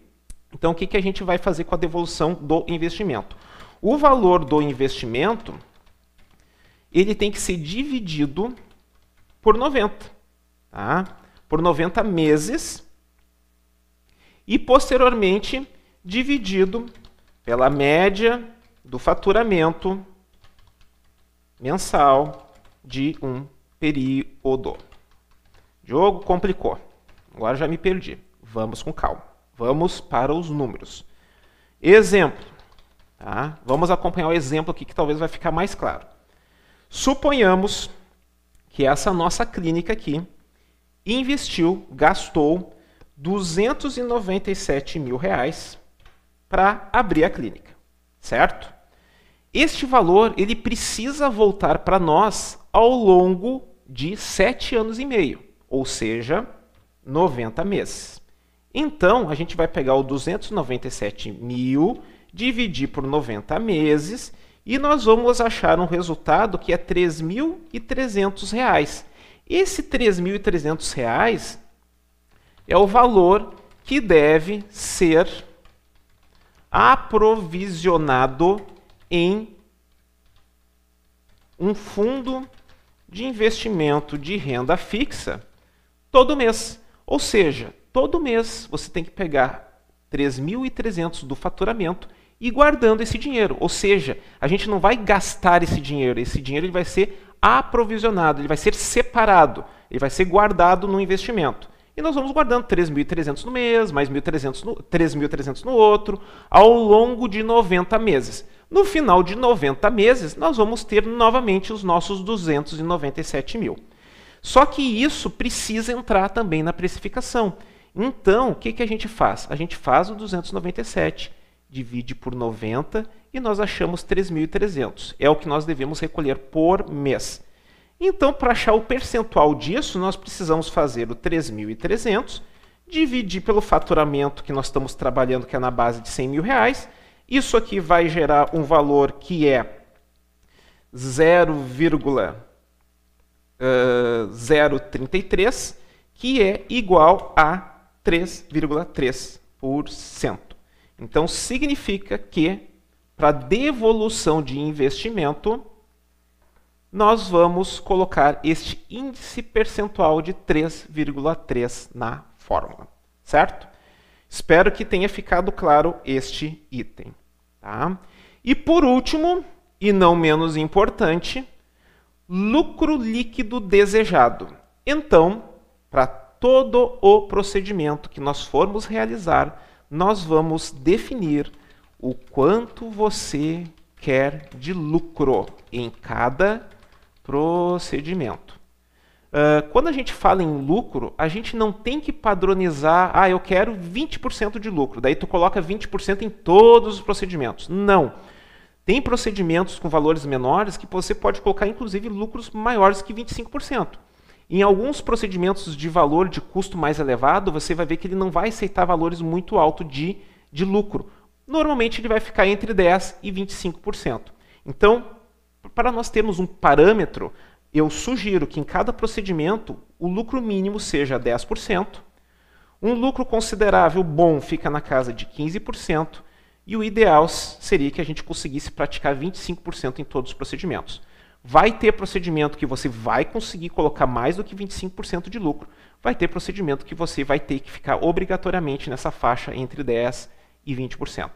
Então, o que, que a gente vai fazer com a devolução do investimento? O valor do investimento, ele tem que ser dividido por 90. Tá? Por 90 meses. e posteriormente dividido pela média do faturamento mensal de um período. Jogo complicou. Agora já me perdi. Vamos com calma. Vamos para os números. Exemplo. Tá? Vamos acompanhar o exemplo aqui que talvez vai ficar mais claro. Suponhamos que essa nossa clínica aqui investiu, gastou 297 mil reais para abrir a clínica, certo? Este valor ele precisa voltar para nós ao longo de sete anos e meio, ou seja, 90 meses. Então, a gente vai pegar o 297 mil, dividir por 90 meses, e nós vamos achar um resultado que é R$ 3.300. Esse R$ 3.300 é o valor que deve ser aprovisionado em um fundo de investimento de renda fixa todo mês. Ou seja, todo mês você tem que pegar 3.300 do faturamento e guardando esse dinheiro. Ou seja, a gente não vai gastar esse dinheiro, esse dinheiro ele vai ser aprovisionado, ele vai ser separado, ele vai ser guardado no investimento. E nós vamos guardando 3.300 no mês, mais 3.300 no outro, ao longo de 90 meses. No final de 90 meses, nós vamos ter novamente os nossos 297 mil. Só que isso precisa entrar também na precificação. Então, o que, que a gente faz? A gente faz o 297, divide por 90 e nós achamos 3.300. É o que nós devemos recolher por mês. Então, para achar o percentual disso, nós precisamos fazer o 3.300, dividir pelo faturamento que nós estamos trabalhando, que é na base de 100 mil reais. Isso aqui vai gerar um valor que é 0,033, uh, que é igual a 3,3%. Então, significa que, para devolução de investimento, nós vamos colocar este índice percentual de 3,3 na fórmula, certo? Espero que tenha ficado claro este item. Tá? E por último, e não menos importante, lucro líquido desejado. Então, para todo o procedimento que nós formos realizar, nós vamos definir o quanto você quer de lucro em cada procedimento. Uh, quando a gente fala em lucro, a gente não tem que padronizar, ah, eu quero 20% de lucro, daí tu coloca 20% em todos os procedimentos. Não. Tem procedimentos com valores menores que você pode colocar, inclusive, lucros maiores que 25%. Em alguns procedimentos de valor de custo mais elevado, você vai ver que ele não vai aceitar valores muito altos de, de lucro. Normalmente ele vai ficar entre 10% e 25%. Então, para nós termos um parâmetro, eu sugiro que em cada procedimento o lucro mínimo seja 10%, um lucro considerável bom fica na casa de 15%, e o ideal seria que a gente conseguisse praticar 25% em todos os procedimentos. Vai ter procedimento que você vai conseguir colocar mais do que 25% de lucro. Vai ter procedimento que você vai ter que ficar obrigatoriamente nessa faixa entre 10% e 20%.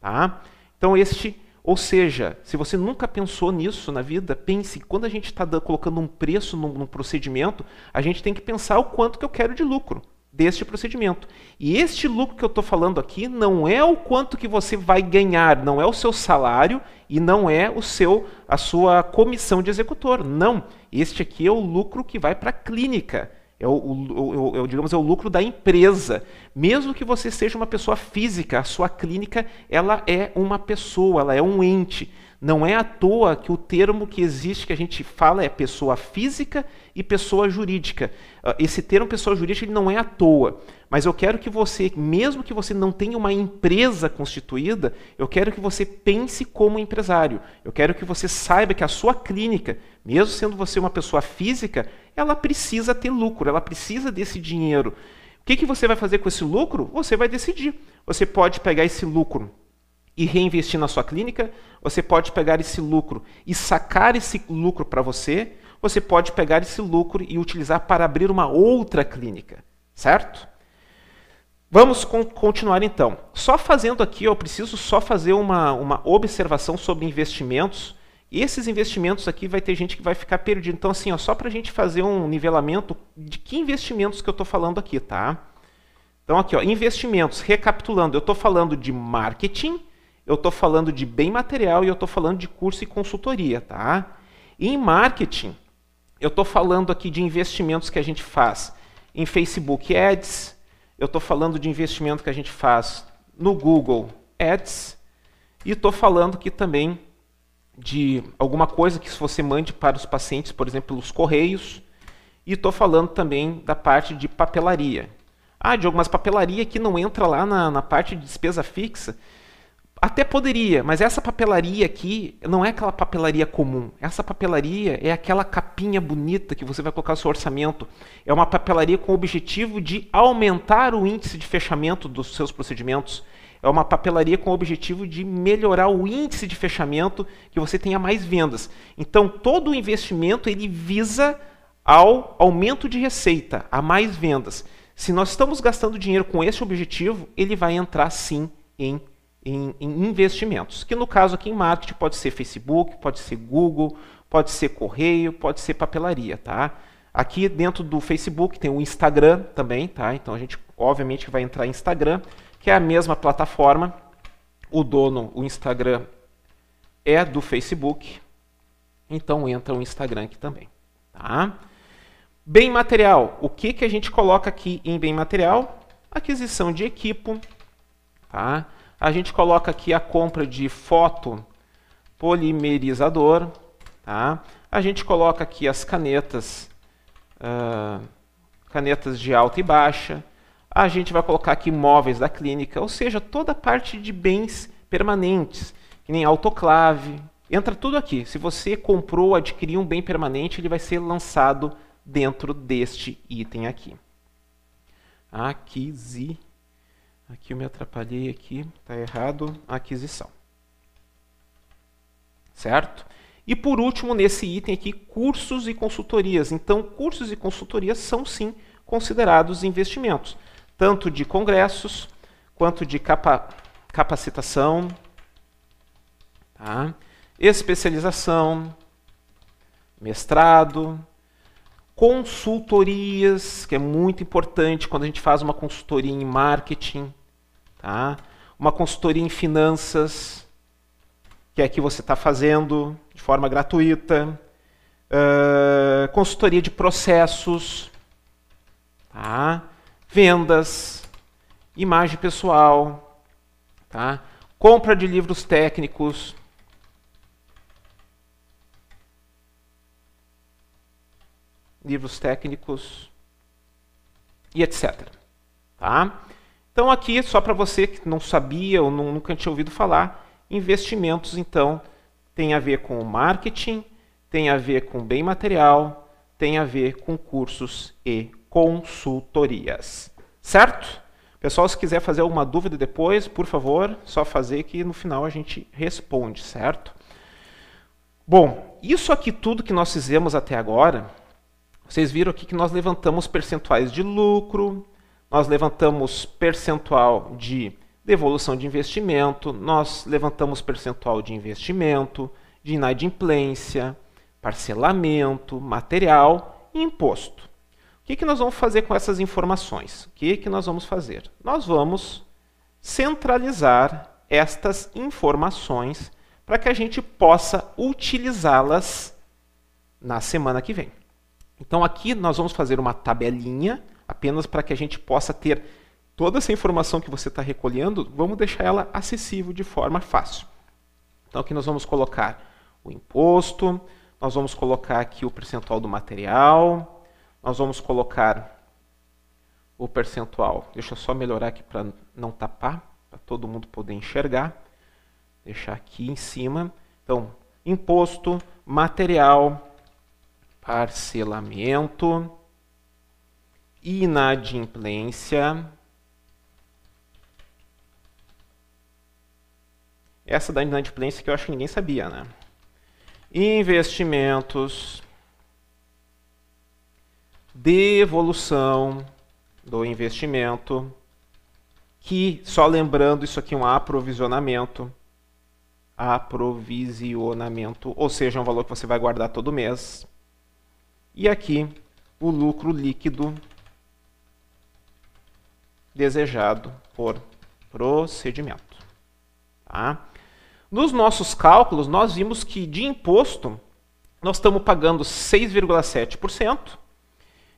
Tá? Então, este ou seja, se você nunca pensou nisso na vida, pense, quando a gente está colocando um preço num, num, procedimento, a gente tem que pensar o quanto que eu quero de lucro deste procedimento. E este lucro que eu estou falando aqui não é o quanto que você vai ganhar, não é o seu salário e não é o seu a sua comissão de executor. Não, este aqui é o lucro que vai para a clínica. É o, o, o, digamos, é o lucro da empresa. Mesmo que você seja uma pessoa física, a sua clínica ela é uma pessoa, ela é um ente. Não é à toa que o termo que existe, que a gente fala, é pessoa física e pessoa jurídica. Ah, esse termo pessoa jurídica ele não é à toa. Mas eu quero que você, mesmo que você não tenha uma empresa constituída, eu quero que você pense como empresário. Eu quero que você saiba que a sua clínica, mesmo sendo você uma pessoa física, ela precisa ter lucro, ela precisa desse dinheiro. O que, que você vai fazer com esse lucro? Você vai decidir. Você pode pegar esse lucro e reinvestir na sua clínica, você pode pegar esse lucro e sacar esse lucro para você, você pode pegar esse lucro e utilizar para abrir uma outra clínica, certo? Vamos continuar então. Só fazendo aqui, eu preciso só fazer uma, uma observação sobre investimentos. Esses investimentos aqui vai ter gente que vai ficar perdido. Então, assim, ó, só para a gente fazer um nivelamento de que investimentos que eu estou falando aqui, tá? Então, aqui, ó, investimentos. Recapitulando, eu estou falando de marketing, eu estou falando de bem material e eu estou falando de curso e consultoria, tá? E em marketing, eu estou falando aqui de investimentos que a gente faz em Facebook Ads, eu estou falando de investimento que a gente faz no Google Ads e estou falando aqui também de alguma coisa que você mande para os pacientes, por exemplo, pelos correios, e estou falando também da parte de papelaria. Ah, Diogo, mas papelaria que não entra lá na, na parte de despesa fixa. Até poderia, mas essa papelaria aqui não é aquela papelaria comum. Essa papelaria é aquela capinha bonita que você vai colocar no seu orçamento. É uma papelaria com o objetivo de aumentar o índice de fechamento dos seus procedimentos. É uma papelaria com o objetivo de melhorar o índice de fechamento, que você tenha mais vendas. Então, todo o investimento ele visa ao aumento de receita, a mais vendas. Se nós estamos gastando dinheiro com esse objetivo, ele vai entrar sim em em, em, investimentos, que no caso aqui em marketing pode ser Facebook, pode ser Google, pode ser correio, pode ser papelaria, tá? Aqui dentro do Facebook tem o Instagram também, tá? Então a gente obviamente vai entrar em Instagram, que é a mesma plataforma. O dono, o Instagram é do Facebook, então entra o Instagram aqui também, tá? Bem material, o que que a gente coloca aqui em bem material? Aquisição de equipo, tá? A gente coloca aqui a compra de foto polimerizador. Tá? A gente coloca aqui as canetas, uh, canetas de alta e baixa. A gente vai colocar aqui móveis da clínica, ou seja, toda a parte de bens permanentes, que nem autoclave. Entra tudo aqui. Se você comprou, adquiriu um bem permanente, ele vai ser lançado dentro deste item aqui. Aquisição Aqui eu me atrapalhei aqui, está errado, aquisição. Certo? E por último, nesse item aqui, cursos e consultorias. Então, cursos e consultorias são sim considerados investimentos, tanto de congressos quanto de capa capacitação, tá? especialização, mestrado, consultorias, que é muito importante quando a gente faz uma consultoria em marketing, Tá? Uma consultoria em finanças, que é que você está fazendo de forma gratuita. Uh, consultoria de processos, tá? vendas, imagem pessoal, tá? compra de livros técnicos, livros técnicos e etc. Tá? Então aqui, só para você que não sabia ou nunca tinha ouvido falar, investimentos então tem a ver com marketing, tem a ver com bem material, tem a ver com cursos e consultorias. Certo? Pessoal, se quiser fazer alguma dúvida depois, por favor, só fazer que no final a gente responde, certo? Bom, isso aqui tudo que nós fizemos até agora, vocês viram aqui que nós levantamos percentuais de lucro, nós levantamos percentual de devolução de investimento, nós levantamos percentual de investimento, de inadimplência, parcelamento, material e imposto. O que, que nós vamos fazer com essas informações? O que, que nós vamos fazer? Nós vamos centralizar estas informações para que a gente possa utilizá-las na semana que vem. Então aqui nós vamos fazer uma tabelinha apenas para que a gente possa ter toda essa informação que você está recolhendo, vamos deixar ela acessível de forma fácil. Então aqui nós vamos colocar o imposto, nós vamos colocar aqui o percentual do material, nós vamos colocar o percentual. Deixa eu só melhorar aqui para não tapar, para todo mundo poder enxergar. Deixar aqui em cima. Então, imposto, material, parcelamento, inadimplência. Essa da inadimplência que eu acho que ninguém sabia, né? Investimentos, devolução do investimento, que, só lembrando, isso aqui é um aprovisionamento. Aprovisionamento, ou seja, é um valor que você vai guardar todo mês. E aqui, o lucro líquido desejado por procedimento. Tá? Nos nossos cálculos, nós vimos que de imposto, nós estamos pagando 6,7%.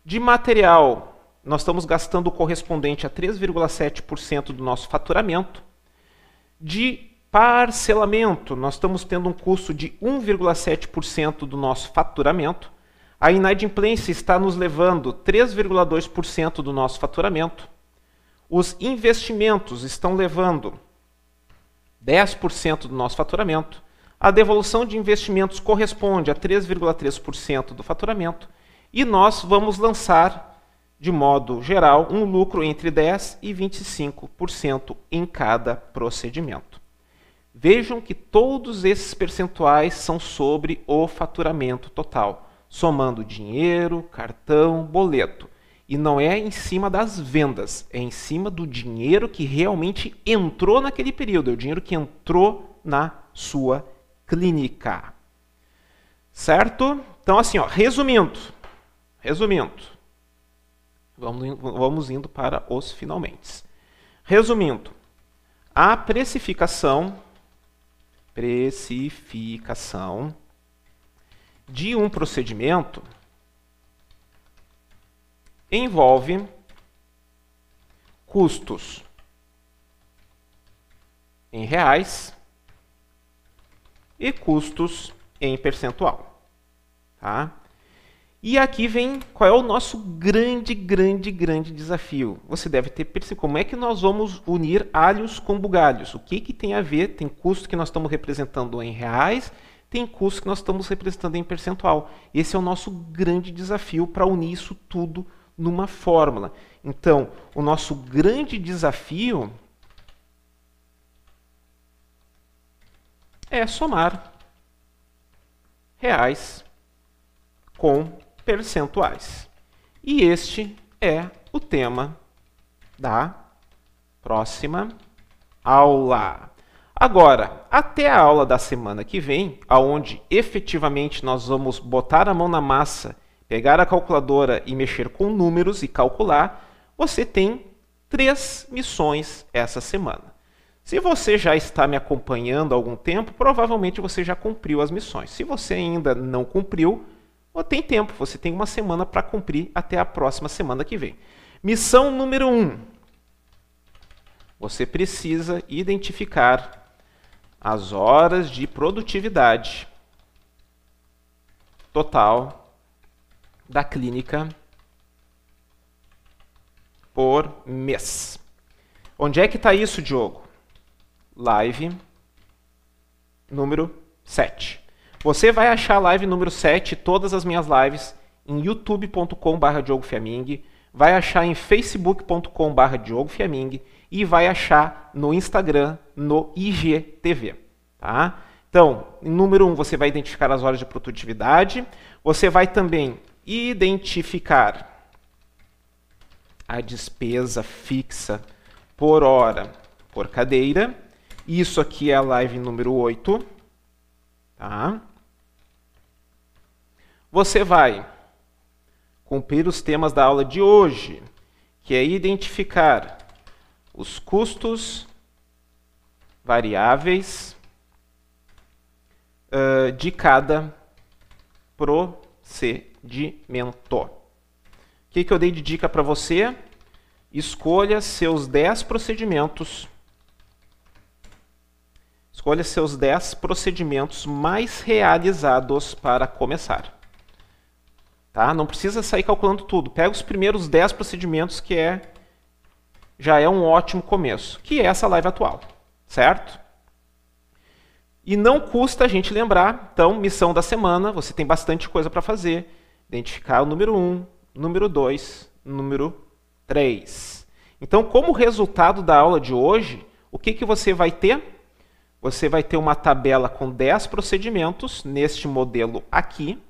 De material, nós estamos gastando o correspondente a 3,7% do nosso faturamento. De parcelamento, nós estamos tendo um custo de 1,7% do nosso faturamento. A inadimplência está nos levando 3,2% do nosso faturamento. Os investimentos estão levando 10% do nosso faturamento. A devolução de investimentos corresponde a 3,3% do faturamento. E nós vamos lançar, de modo geral, um lucro entre 10% e 25% em cada procedimento. Vejam que todos esses percentuais são sobre o faturamento total, somando dinheiro, cartão, boleto. E não é em cima das vendas, é em cima do dinheiro que realmente entrou naquele período, é o dinheiro que entrou na sua clínica. Certo? Então, assim, ó, resumindo, resumindo, vamos, vamos indo para os finalmente. Resumindo, a precificação, precificação de um procedimento envolve custos em reais e custos em percentual. Tá? E aqui vem qual é o nosso grande, grande, grande desafio. Você deve ter percebido como é que nós vamos unir alhos com bugalhos. O que, que tem a ver? Tem custo que nós estamos representando em reais, tem custo que nós estamos representando em percentual. Esse é o nosso grande desafio para unir isso tudo numa fórmula. Então, o nosso grande desafio é somar reais com percentuais. E este é o tema da próxima aula. Agora, até a aula da semana que vem, aonde efetivamente nós vamos botar a mão na massa pegar a calculadora e mexer com números e calcular, você tem três missões essa semana. Se você já está me acompanhando há algum tempo, provavelmente você já cumpriu as missões. Se você ainda não cumpriu, tem tempo, você tem uma semana para cumprir até a próxima semana que vem. Missão número um: você precisa identificar as horas de produtividade total da clínica por mês. Onde é que está isso, Diogo? Live número 7. Você vai achar a live número 7, todas as minhas lives, em youtube.com.br Diogo Fiaming, vai achar em facebook.com.br Diogo Fiaming e vai achar no Instagram, no IGTV. Tá? Então, número 1, um, você vai identificar as horas de produtividade. Você vai também identificar a despesa fixa por hora por cadeira. Isso aqui é a live número 8. Tá? Você vai cumprir os temas da aula de hoje, que é identificar os custos variáveis uh, de cada procedimento procedimento. O que, que eu dei de dica para você? Escolha seus 10 procedimentos. Escolha seus 10 procedimentos mais realizados para começar. Tá? Não precisa sair calculando tudo. Pega os primeiros 10 procedimentos que é já é um ótimo começo, que é essa live atual, certo? E não custa a gente lembrar, então, missão da semana, você tem bastante coisa para fazer identificar o número 1, número 2, número 3. Então, como resultado da aula de hoje, o que, que você vai ter? Você vai ter uma tabela com 10 procedimentos neste modelo aqui.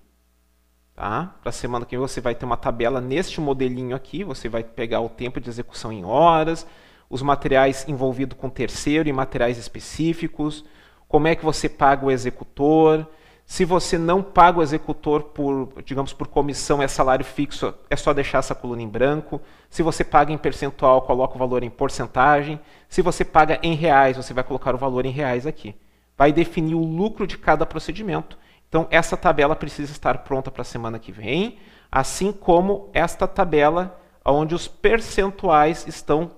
Tá? Para a semana que vem você vai ter uma tabela neste modelinho aqui. Você vai pegar o tempo de execução em horas, os materiais envolvidos com terceiro e materiais específicos, como é que você paga o executor, se você não paga o executor por, digamos, por comissão, é salário fixo, é só deixar essa coluna em branco. Se você paga em percentual, coloca o valor em porcentagem. Se você paga em reais, você vai colocar o valor em reais aqui. Vai definir o lucro de cada procedimento. Então, essa tabela precisa estar pronta para a semana que vem, assim como esta tabela onde os percentuais estão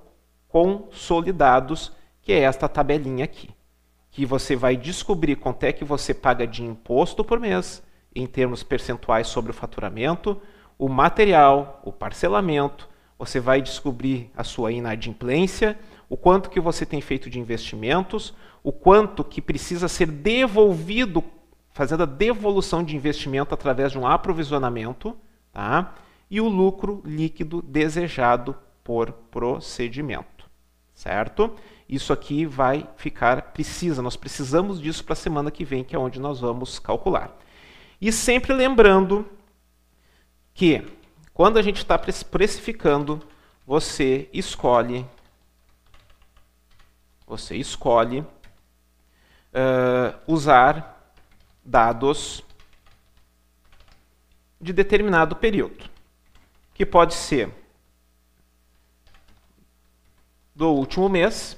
consolidados, que é esta tabelinha aqui que você vai descobrir quanto é que você paga de imposto por mês, em termos percentuais sobre o faturamento, o material, o parcelamento, você vai descobrir a sua inadimplência, o quanto que você tem feito de investimentos, o quanto que precisa ser devolvido, fazendo a devolução de investimento através de um aprovisionamento, tá? e o lucro líquido desejado por procedimento, certo? Isso aqui vai ficar precisa. Nós precisamos disso para a semana que vem, que é onde nós vamos calcular. E sempre lembrando que quando a gente está precificando, você escolhe, você escolhe uh, usar dados de determinado período, que pode ser do último mês,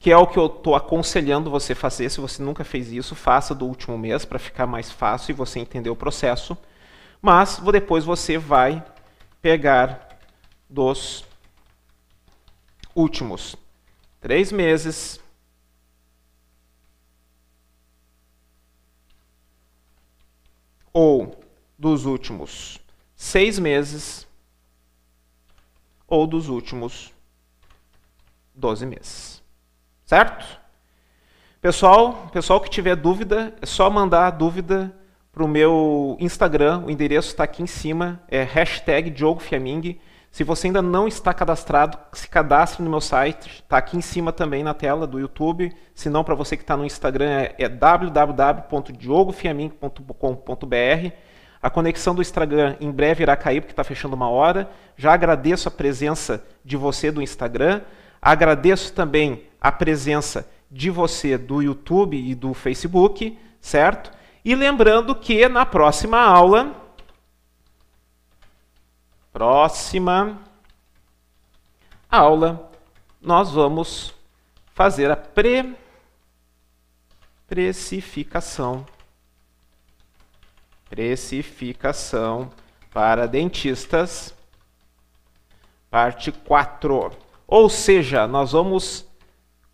que é o que eu estou aconselhando você fazer. Se você nunca fez isso, faça do último mês para ficar mais fácil e você entender o processo. Mas depois você vai pegar dos últimos três meses. Ou dos últimos seis meses, ou dos últimos 12 meses. Certo? Pessoal, pessoal que tiver dúvida, é só mandar a dúvida para o meu Instagram. O endereço está aqui em cima, é hashtag Diogo Fiaming. Se você ainda não está cadastrado, se cadastre no meu site, está aqui em cima também na tela do YouTube. Se não, para você que está no Instagram, é, é www.diogofiaming.com.br. A conexão do Instagram em breve irá cair, porque está fechando uma hora. Já agradeço a presença de você do Instagram. Agradeço também a presença de você do YouTube e do Facebook, certo? E lembrando que na próxima aula, próxima aula, nós vamos fazer a pre precificação. Precificação para dentistas, parte 4. Ou seja, nós vamos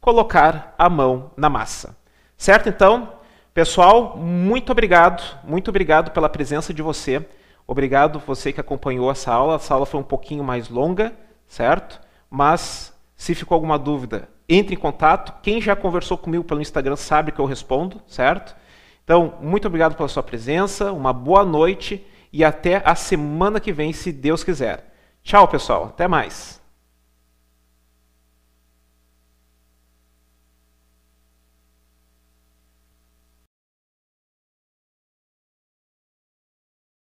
colocar a mão na massa. Certo? Então, pessoal, muito obrigado, muito obrigado pela presença de você. Obrigado você que acompanhou essa aula. Essa aula foi um pouquinho mais longa, certo? Mas se ficou alguma dúvida, entre em contato. Quem já conversou comigo pelo Instagram sabe que eu respondo, certo? Então, muito obrigado pela sua presença, uma boa noite e até a semana que vem, se Deus quiser. Tchau, pessoal. Até mais.